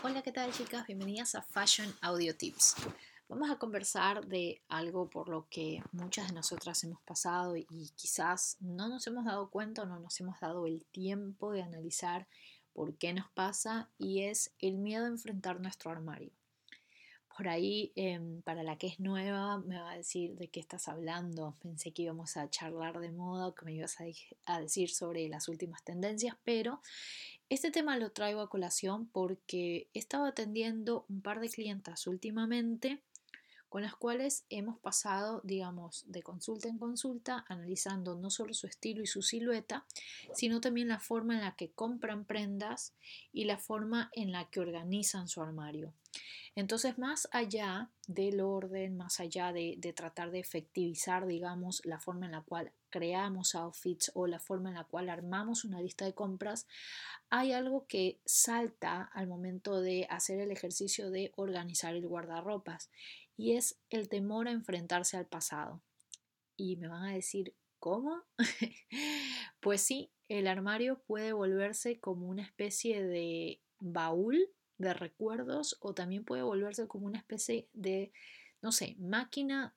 Hola, ¿qué tal chicas? Bienvenidas a Fashion Audio Tips. Vamos a conversar de algo por lo que muchas de nosotras hemos pasado y quizás no nos hemos dado cuenta o no nos hemos dado el tiempo de analizar por qué nos pasa y es el miedo a enfrentar nuestro armario. Por ahí, em, para la que es nueva, me va a decir de qué estás hablando. Pensé que íbamos a charlar de moda, que me ibas a decir sobre las últimas tendencias, pero este tema lo traigo a colación porque he estado atendiendo un par de clientas últimamente con las cuales hemos pasado, digamos, de consulta en consulta, analizando no solo su estilo y su silueta, sino también la forma en la que compran prendas y la forma en la que organizan su armario. Entonces, más allá del orden, más allá de, tratar de efectivizar, digamos, la forma en la cual creamos outfits o la forma en la cual armamos una lista de compras, hay algo que salta al momento de hacer el ejercicio de organizar el guardarropas y es el temor a enfrentarse al pasado. Y me van a decir, ¿cómo? pues sí, el armario puede volverse como una especie de baúl de recuerdos o también puede volverse como una especie de, no sé, máquina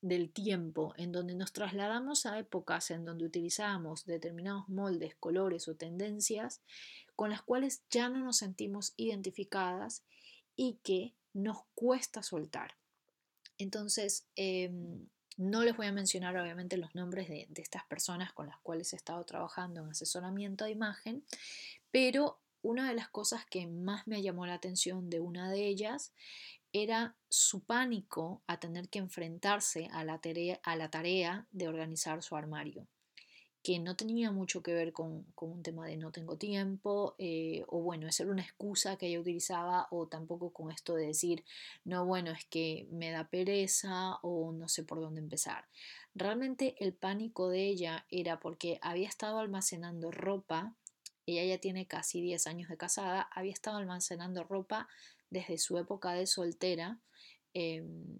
del tiempo, en donde nos trasladamos a épocas en donde utilizábamos determinados moldes, colores o tendencias con las cuales ya no nos sentimos identificadas y que nos cuesta soltar. Entonces, em, no les voy a mencionar obviamente los nombres de, estas personas con las cuales he estado trabajando en asesoramiento de imagen, pero una de las cosas que más me llamó la atención de una de ellas era su pánico a tener que enfrentarse a la a la tarea de organizar su armario que no tenía mucho que ver con, un tema de no tengo tiempo, eh, o bueno, esa era una excusa que ella utilizaba, o tampoco con esto de decir, no, bueno, es que me da pereza o no sé por dónde empezar. Realmente el pánico de ella era porque había estado almacenando ropa, ella ya tiene casi 10 años de casada, había estado almacenando ropa desde su época de soltera. Em,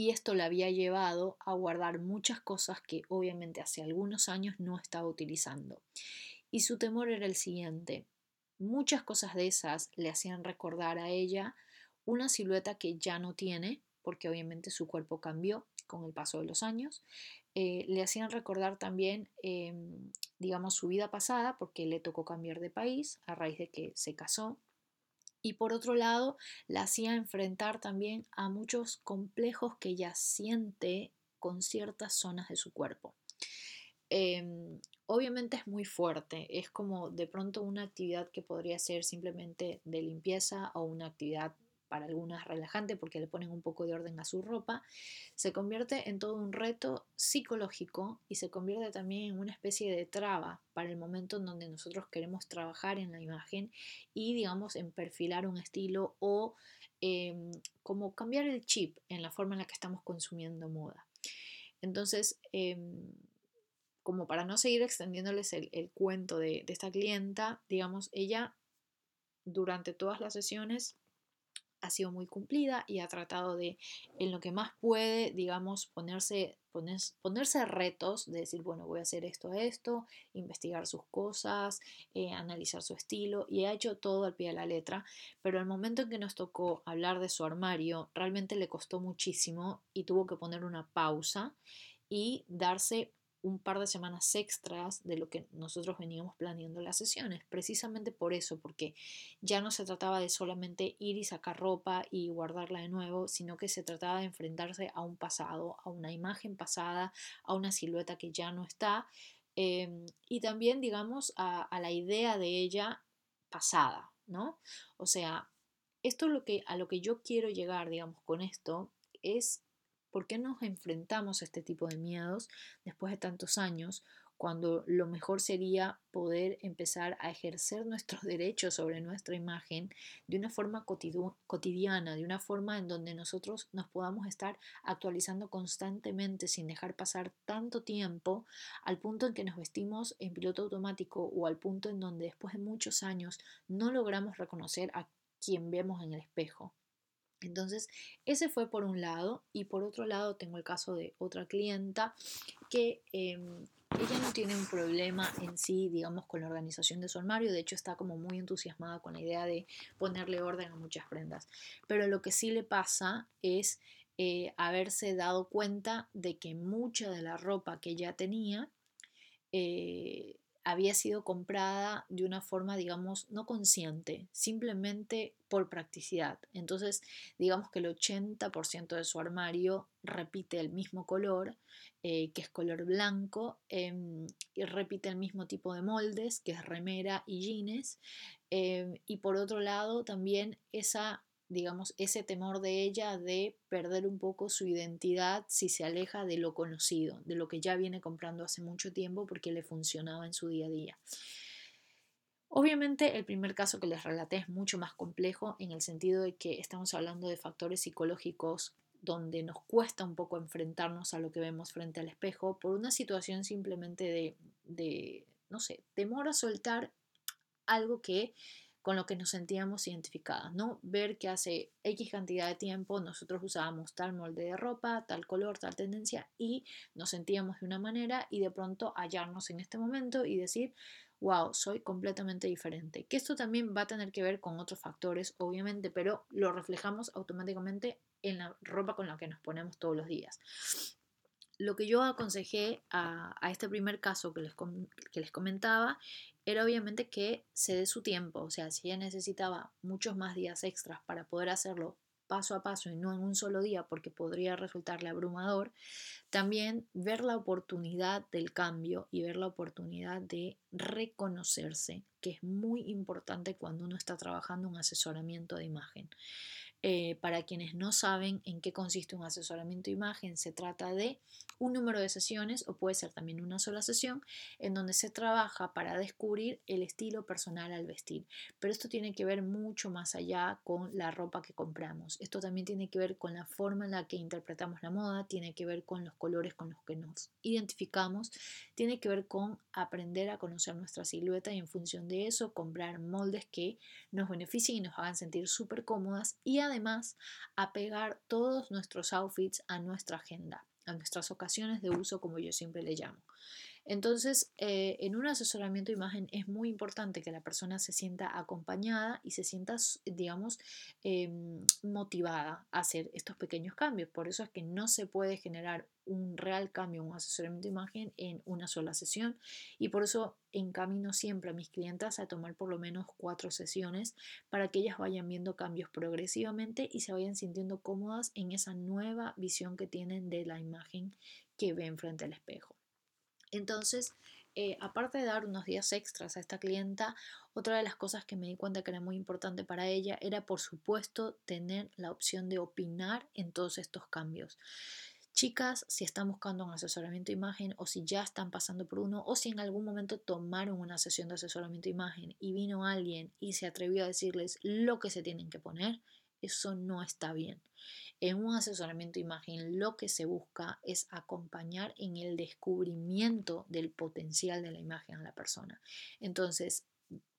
y esto le había llevado a guardar muchas cosas que obviamente hace algunos años no estaba utilizando. Y su temor era el siguiente. Muchas cosas de esas le hacían recordar a ella una silueta que ya no tiene, porque obviamente su cuerpo cambió con el paso de los años. Eh, le hacían recordar también, em, digamos, su vida pasada, porque le tocó cambiar de país a raíz de que se casó y por otro lado la hacía enfrentar también a muchos complejos que ella siente con ciertas zonas de su cuerpo. Em, obviamente es muy fuerte, es como de pronto una actividad que podría ser simplemente de limpieza o una actividad para algunas relajante porque le ponen un poco de orden a su ropa, se convierte en todo un reto psicológico y se convierte también en una especie de traba para el momento en donde nosotros queremos trabajar en la imagen y digamos en perfilar un estilo o em, como cambiar el chip en la forma en la que estamos consumiendo moda. Entonces, em, como para no seguir extendiéndoles el, cuento de, de esta clienta, digamos, ella durante todas las sesiones ha sido muy cumplida y ha tratado de, en lo que más puede, digamos, ponerse, ponerse retos de decir, bueno, voy a hacer esto, esto, investigar sus cosas, eh, analizar su estilo y ha hecho todo al pie de la letra, pero al momento en que nos tocó hablar de su armario, realmente le costó muchísimo y tuvo que poner una pausa y darse un par de semanas extras de lo que nosotros veníamos planeando las sesiones, precisamente por eso, porque ya no se trataba de solamente ir y sacar ropa y guardarla de nuevo, sino que se trataba de enfrentarse a un pasado, a una imagen pasada, a una silueta que ya no está, em, y también, digamos, a, la idea de ella pasada, ¿no? O sea, esto lo que, a lo que yo quiero llegar, digamos, con esto es ¿Por qué nos enfrentamos a este tipo de miedos después de tantos años cuando lo mejor sería poder empezar a ejercer nuestros derechos sobre nuestra imagen de una forma cotidiana, de una forma en donde nosotros nos podamos estar actualizando constantemente sin dejar pasar tanto tiempo al punto en que nos vestimos en piloto automático o al punto en donde después de muchos años no logramos reconocer a quien vemos en el espejo? Entonces, ese fue por un lado y por otro lado tengo el caso de otra clienta que em, ella no tiene un problema en sí, digamos, con la organización de su armario, de hecho está como muy entusiasmada con la idea de ponerle orden a muchas prendas, pero lo que sí le pasa es eh, haberse dado cuenta de que mucha de la ropa que ella tenía eh, había sido comprada de una forma, digamos, no consciente, simplemente por practicidad. Entonces, digamos que el 80% de su armario repite el mismo color, eh, que es color blanco, em, y repite el mismo tipo de moldes, que es remera y jeans. Em, y por otro lado, también esa digamos, ese temor de ella de perder un poco su identidad si se aleja de lo conocido, de lo que ya viene comprando hace mucho tiempo porque le funcionaba en su día a día. Obviamente el primer caso que les relaté es mucho más complejo en el sentido de que estamos hablando de factores psicológicos donde nos cuesta un poco enfrentarnos a lo que vemos frente al espejo por una situación simplemente de, de no sé, temor a soltar algo que con lo que nos sentíamos identificadas, ¿no? Ver que hace X cantidad de tiempo nosotros usábamos tal molde de ropa, tal color, tal tendencia y nos sentíamos de una manera y de pronto hallarnos en este momento y decir, wow, soy completamente diferente. Que esto también va a tener que ver con otros factores, obviamente, pero lo reflejamos automáticamente en la ropa con la que nos ponemos todos los días. Lo que yo aconsejé a, este primer caso que les, que les comentaba era obviamente que se dé su tiempo, o sea, si ella necesitaba muchos más días extras para poder hacerlo paso a paso y no en un solo día porque podría resultarle abrumador, también ver la oportunidad del cambio y ver la oportunidad de reconocerse, que es muy importante cuando uno está trabajando un asesoramiento de imagen. Eh, para quienes no saben en qué consiste un asesoramiento de imagen, se trata de un número de sesiones o puede ser también una sola sesión en donde se trabaja para descubrir el estilo personal al vestir. Pero esto tiene que ver mucho más allá con la ropa que compramos. Esto también tiene que ver con la forma en la que interpretamos la moda, tiene que ver con los colores con los que nos identificamos, tiene que ver con aprender a conocer nuestra silueta y en función de eso comprar moldes que nos beneficien y nos hagan sentir súper cómodas y apegar todos nuestros outfits a nuestra agenda a nuestras ocasiones de uso, como yo siempre le llamo. Entonces, eh, en un asesoramiento de imagen es muy importante que la persona se sienta acompañada y se sienta, digamos, em, motivada a hacer estos pequeños cambios. Por eso es que no se puede generar un real cambio, un asesoramiento de imagen en una sola sesión y por eso encamino siempre a mis clientas a tomar por lo menos cuatro sesiones para que ellas vayan viendo cambios progresivamente y se vayan sintiendo cómodas en esa nueva visión que tienen de la imagen que ven frente al espejo. Entonces, eh, aparte de dar unos días extras a esta clienta, otra de las cosas que me di cuenta que era muy importante para ella era, por supuesto, tener la opción de opinar en todos estos cambios. Chicas, si están buscando un asesoramiento de imagen o si ya están pasando por uno o si en algún momento tomaron una sesión de asesoramiento de imagen y vino alguien y se atrevió a decirles lo que se tienen que poner, eso no está bien. En un asesoramiento de imagen lo que se busca es acompañar en el descubrimiento del potencial de la imagen a la persona. Entonces,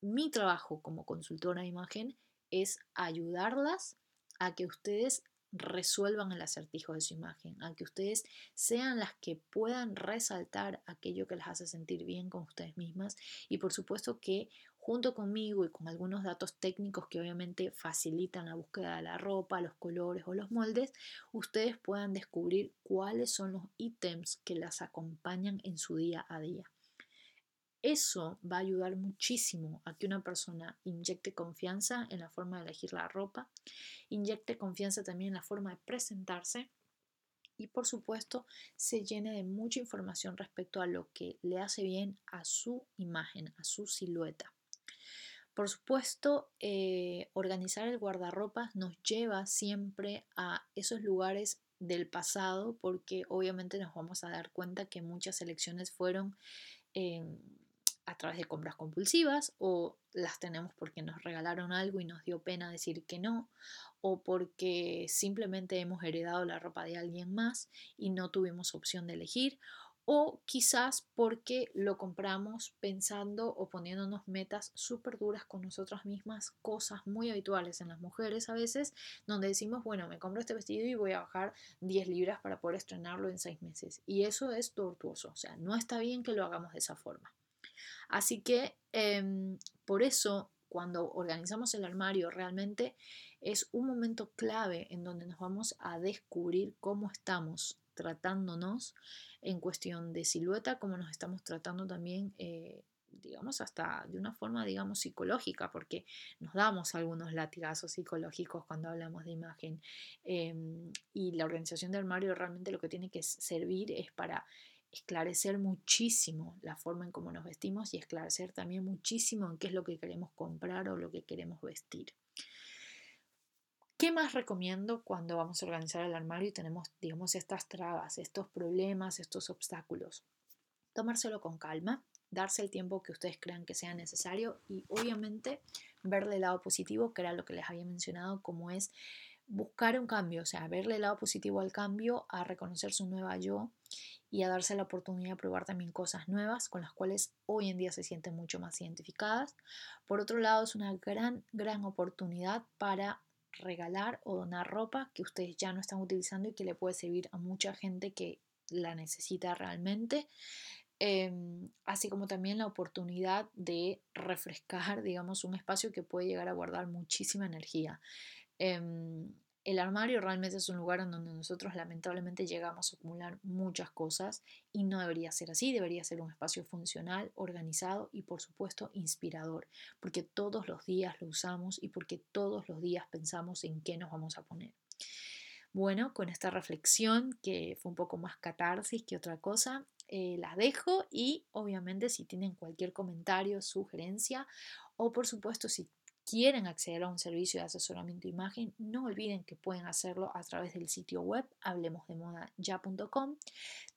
mi trabajo como consultora de imagen es ayudarlas a que ustedes resuelvan el acertijo de su imagen, a que ustedes sean las que puedan resaltar aquello que les hace sentir bien con ustedes mismas y por supuesto que junto conmigo y con algunos datos técnicos que obviamente facilitan la búsqueda de la ropa, los colores o los moldes, ustedes puedan descubrir cuáles son los ítems que las acompañan en su día a día. Eso va a ayudar muchísimo a que una persona inyecte confianza en la forma de elegir la ropa, inyecte confianza también en la forma de presentarse y por supuesto se llene de mucha información respecto a lo que le hace bien a su imagen, a su silueta. Por supuesto, eh, organizar el guardarropa nos lleva siempre a esos lugares del pasado porque obviamente nos vamos a dar cuenta que muchas elecciones fueron a través de compras compulsivas o las tenemos porque nos regalaron algo y nos dio pena decir que no o porque simplemente hemos heredado la ropa de alguien más y no tuvimos opción de elegir o quizás porque lo compramos pensando o poniéndonos metas súper duras con nosotras mismas, cosas muy habituales en las mujeres a veces, donde decimos, bueno, me compro este vestido y voy a bajar 10 libras para poder estrenarlo en 6 meses. Y eso es tortuoso, o sea, no está bien que lo hagamos de esa forma. Así que em, por eso cuando organizamos el armario realmente es un momento clave en donde nos vamos a descubrir cómo estamos tratándonos en cuestión de silueta, cómo nos estamos tratando también, eh, digamos, hasta de una forma, digamos, psicológica, porque nos damos algunos latigazos psicológicos cuando hablamos de imagen. Em, y la organización de armario realmente lo que tiene que servir es para esclarecer muchísimo la forma en cómo nos vestimos y esclarecer también muchísimo en qué es lo que queremos comprar o lo que queremos vestir. ¿Qué más recomiendo cuando vamos a organizar el armario y tenemos, digamos, estas trabas, estos problemas, estos obstáculos? Tomárselo con calma, darse el tiempo que ustedes crean que sea necesario y obviamente verle el lado positivo, que era lo que les había mencionado, como es buscar un cambio, o sea, verle el lado positivo al cambio, a reconocer su nueva yo y a darse la oportunidad de probar también cosas nuevas con las cuales hoy en día se sienten mucho más identificadas. Por otro lado, es una gran, gran oportunidad para regalar o donar ropa que ustedes ya no están utilizando y que le puede servir a mucha gente que la necesita realmente. Em, así como también la oportunidad de refrescar, digamos, un espacio que puede llegar a guardar muchísima energía. Em, el armario realmente es un lugar en donde nosotros lamentablemente llegamos a acumular muchas cosas y no debería ser así, debería ser un espacio funcional, organizado y por supuesto inspirador, porque todos los días lo usamos y porque todos los días pensamos en qué nos vamos a poner. Bueno, con esta reflexión que fue un poco más catarsis que otra cosa, eh, las dejo y obviamente si tienen cualquier comentario, sugerencia o por supuesto si quieren acceder a un servicio de asesoramiento de imagen, no olviden que pueden hacerlo a través del sitio web hablemosdemodaya.com.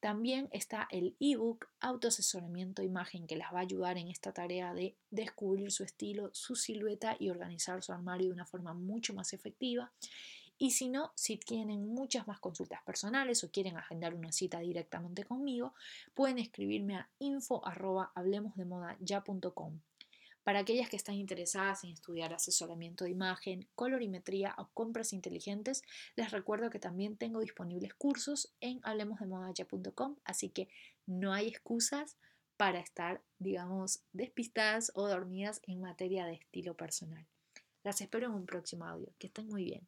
También está el ebook Autoasesoramiento imagen que les va a ayudar en esta tarea de descubrir su estilo, su silueta y organizar su armario de una forma mucho más efectiva. Y si no, si tienen muchas más consultas personales o quieren agendar una cita directamente conmigo, pueden escribirme a info@hablemosdemodaya.com. Para aquellas que están interesadas en estudiar asesoramiento de imagen, colorimetría o compras inteligentes, les recuerdo que también tengo disponibles cursos en hablemosdemodaya.com, así que no hay excusas para estar, digamos, despistadas o dormidas en materia de estilo personal. Las espero en un próximo audio. Que estén muy bien.